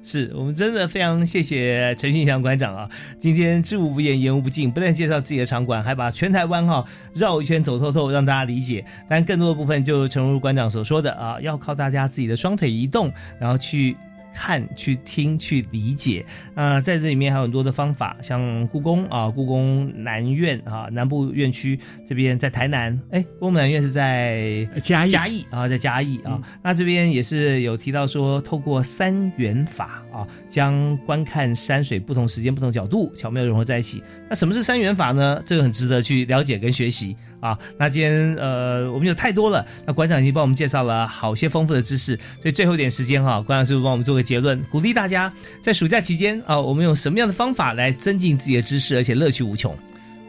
是我们真的非常谢谢陈信祥馆长啊！今天知无不言，言无不尽，不但介绍自己的场馆，还把全台湾哈绕一圈走透透，让大家理解。但更多的部分，就诚如馆长所说的啊，要靠大家自己的双腿移动，然后去。看、去听、去理解，呃，在这里面还有很多的方法，像故宫啊，故宫南院啊，南部院区这边在台南，哎，故宫南院是在嘉义嘉义啊，在嘉义啊，那这边也是有提到说，透过三元法啊，将观看山水不同时间、不同角度巧妙融合在一起。那什么是三元法呢？这个很值得去了解跟学习啊。那今天呃，我们有太多了，那馆长已经帮我们介绍了好些丰富的知识，所以最后一点时间哈、馆长是不是帮我们做个结论，鼓励大家在暑假期间啊，我们用什么样的方法来增进自己的知识，而且乐趣无穷？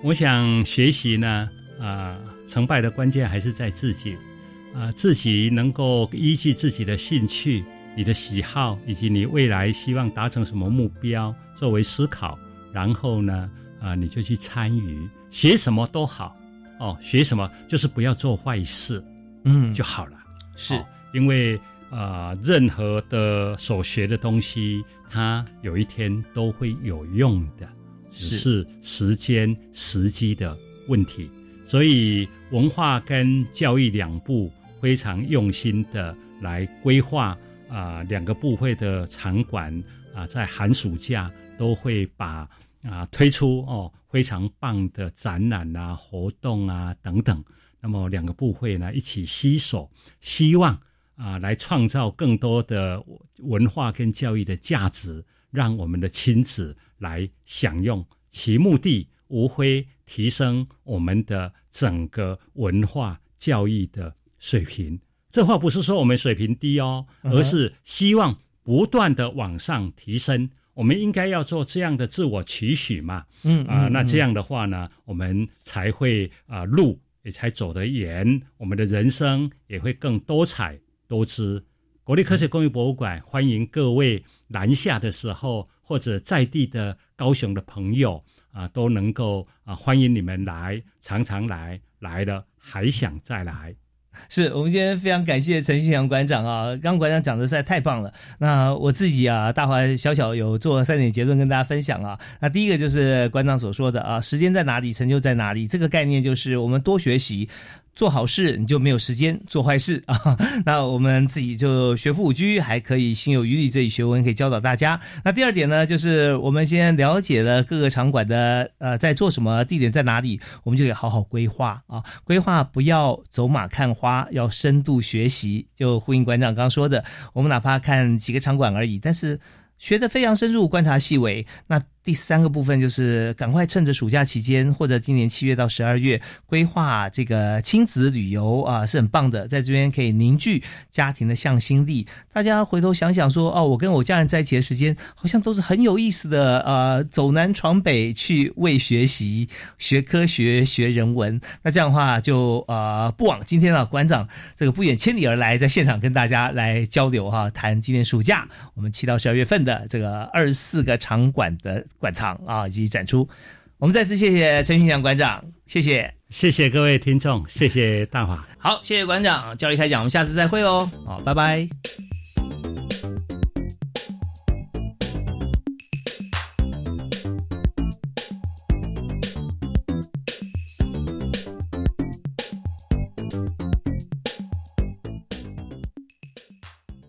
我想学习呢，啊、成败的关键还是在自己，啊、自己能够依据自己的兴趣、你的喜好以及你未来希望达成什么目标作为思考，然后呢，啊、你就去参与，学什么都好，哦，学什么就是不要做坏事嗯，就好了。是哦因为啊、任何的所学的东西，它有一天都会有用的，只是是时间时机的问题。所以文化跟教育两部非常用心的来规划啊、两个部会的场馆啊、在寒暑假都会把啊、推出哦非常棒的展览啊、活动啊等等。那么两个部会呢一起携手，希望啊、来创造更多的文化跟教育的价值，让我们的亲子来享用。其目的无非提升我们的整个文化教育的水平。这话不是说我们水平低哦，而是希望不断的往上提升。我们应该要做这样的自我期许嘛？嗯啊、那这样样的话呢，我们才会啊、路也才走得远，我们的人生也会更多彩多知。国立科学工艺博物馆欢迎各位南下的时候，或者在地的高雄的朋友啊，都能够啊欢迎你们来，常常来，来了还想再来。是我们今天非常感谢陈信阳馆长啊，刚馆长讲的实在太棒了。那我自己啊，大华小小有做三点结论跟大家分享啊。那第一个就是馆长所说的啊，时间在哪里，成就在哪里，这个概念就是我们多学习。做好事你就没有时间做坏事啊！那我们自己就学富五居，还可以心有余力，这一学问可以教导大家。那第二点呢，就是我们先了解了各个场馆的呃在做什么，地点在哪里，我们就得好好规划啊。规划不要走马看花，要深度学习。就呼应馆长刚说的，我们哪怕看几个场馆而已，但是学得非常深入，观察细微。那第三个部分就是赶快趁着暑假期间，或者今年七月到十二月规划这个亲子旅游啊，是很棒的，在这边可以凝聚家庭的向心力。大家回头想想说，哦，我跟我家人在一起的时间，好像都是很有意思的。呃，走南闯北去为学习，学科学，学人文。那这样的话就，呃不枉今天啊馆长这个不远千里而来，在现场跟大家来交流哈、谈今年暑假我们七到十二月份的这个二十四个场馆的馆藏啊以及展出。我们再次谢谢陈新祥馆长，谢谢。谢谢各位听众，谢谢大华。好，谢谢馆长，教育开讲，我们下次再会哦。好，拜拜。